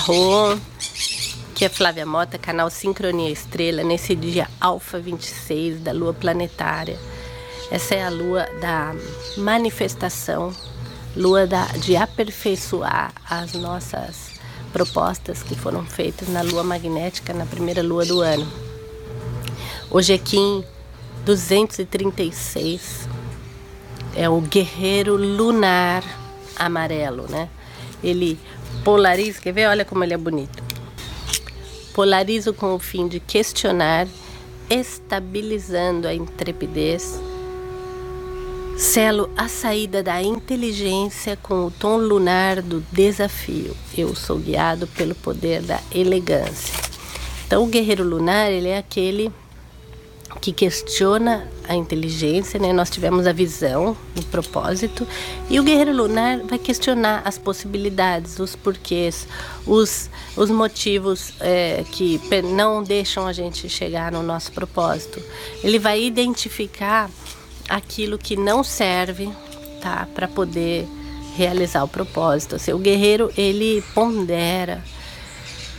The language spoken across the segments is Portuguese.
Arro, que é Flávia Mota, canal Sincronia Estrela, nesse dia Alfa 26 da lua planetária. Essa é a lua da manifestação, lua da, de aperfeiçoar as nossas propostas que foram feitas na lua magnética, na primeira lua do ano. Hoje é Kim 236, é o guerreiro lunar amarelo, né? Ele polariza, quer ver? Olha como ele é bonito. Polariza com o fim de questionar, estabilizando a intrepidez. Selo a saída da inteligência com o tom lunar do desafio. Eu sou guiado pelo poder da elegância. Então, o guerreiro lunar, ele é aquele que questiona a inteligência, né? Nós tivemos a visão, o propósito, e o guerreiro lunar vai questionar as possibilidades, os porquês, os, os motivos é, que não deixam a gente chegar no nosso propósito. Ele vai identificar aquilo que não serve, tá, para poder realizar o propósito. Assim, o guerreiro ele pondera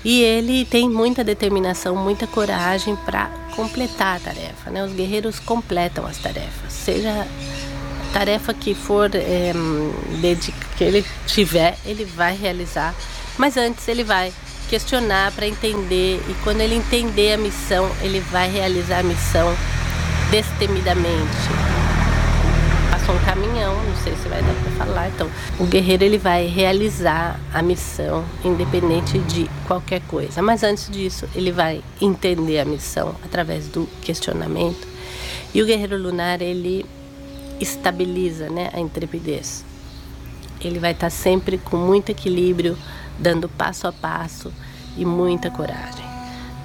e ele tem muita determinação, muita coragem para completar a tarefa. Né? Os guerreiros completam as tarefas, seja a tarefa que for é, que ele tiver, ele vai realizar. Mas antes ele vai questionar para entender e quando ele entender a missão, ele vai realizar a missão destemidamente passou um caminhão, não sei se vai dar para falar. Então, o guerreiro ele vai realizar a missão independente de qualquer coisa. Mas antes disso, ele vai entender a missão através do questionamento. E o guerreiro lunar ele estabiliza, né, a intrepidez. Ele vai estar sempre com muito equilíbrio, dando passo a passo e muita coragem,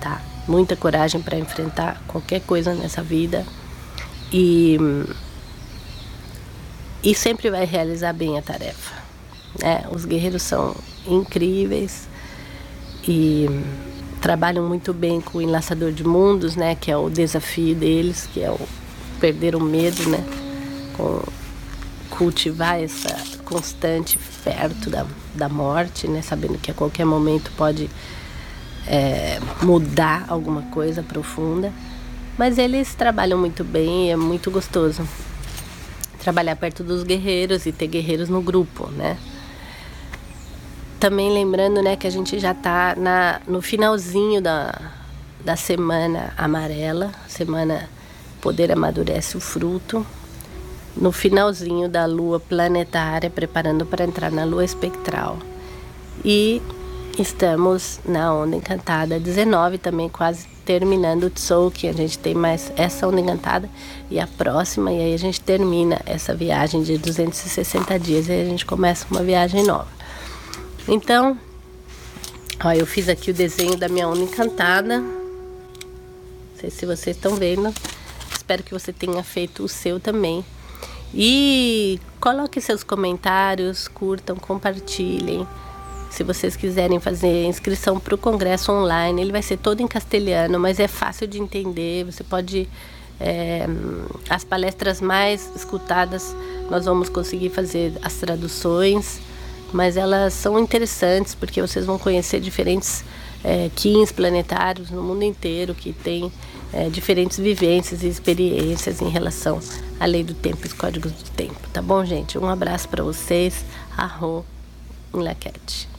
tá? Muita coragem para enfrentar qualquer coisa nessa vida. E e sempre vai realizar bem a tarefa. Né? Os guerreiros são incríveis e trabalham muito bem com o enlaçador de mundos, né? Que é o desafio deles, que é o perder o medo, né? Com cultivar essa constante perto da, da morte, né? Sabendo que a qualquer momento pode é, mudar alguma coisa profunda. Mas eles trabalham muito bem é muito gostoso trabalhar perto dos guerreiros e ter guerreiros no grupo, né? Também lembrando, né, que a gente já está na, no finalzinho da, da semana amarela, semana Poder Amadurece o Fruto, no finalzinho da lua planetária, preparando para entrar na lua espectral. E estamos na onda encantada 19 também, quase terminando o Tzolk'in, a gente tem mais essa onda encantada e a próxima, e aí a gente termina essa viagem de 260 dias e a gente começa uma viagem nova. Então, ó, eu fiz aqui o desenho da minha onda encantada. Não sei se vocês estão vendo. Espero que você tenha feito o seu também. E coloque seus comentários, curtam, compartilhem. Se vocês quiserem fazer inscrição para o congresso online, ele vai ser todo em castelhano, mas é fácil de entender. Você pode. É, as palestras mais escutadas, nós vamos conseguir fazer as traduções, mas elas são interessantes porque vocês vão conhecer diferentes é, planetários no mundo inteiro que têm é, diferentes vivências e experiências em relação à lei do tempo e os códigos do tempo. Tá bom, gente? Um abraço para vocês. Arro, em Laquete.